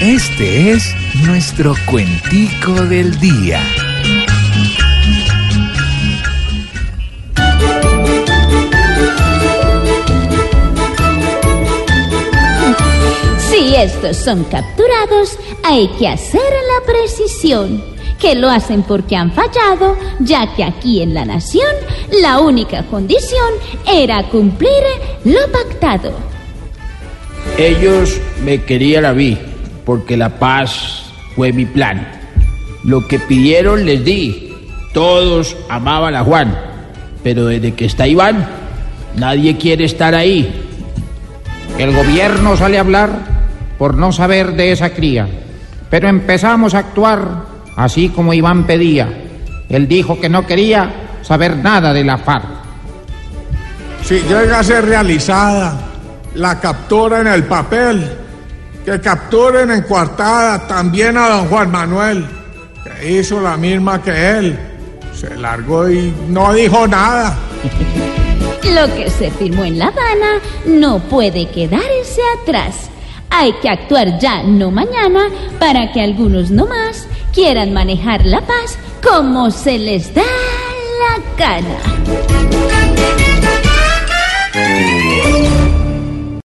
Este es nuestro cuentico del día. Si estos son capturados, hay que hacer la precisión, que lo hacen porque han fallado, ya que aquí en la nación la única condición era cumplir lo pactado. Ellos me querían a mí, porque la paz fue mi plan. Lo que pidieron les di. Todos amaban a Juan, pero desde que está Iván, nadie quiere estar ahí. El gobierno sale a hablar por no saber de esa cría, pero empezamos a actuar así como Iván pedía. Él dijo que no quería saber nada de la FARC. Si llega a ser realizada la captura en el papel, que capturen en coartada también a don Juan Manuel, que hizo la misma que él. Se largó y no dijo nada. Lo que se firmó en La Habana no puede quedarse atrás. Hay que actuar ya, no mañana, para que algunos no más quieran manejar la paz como se les da la gana.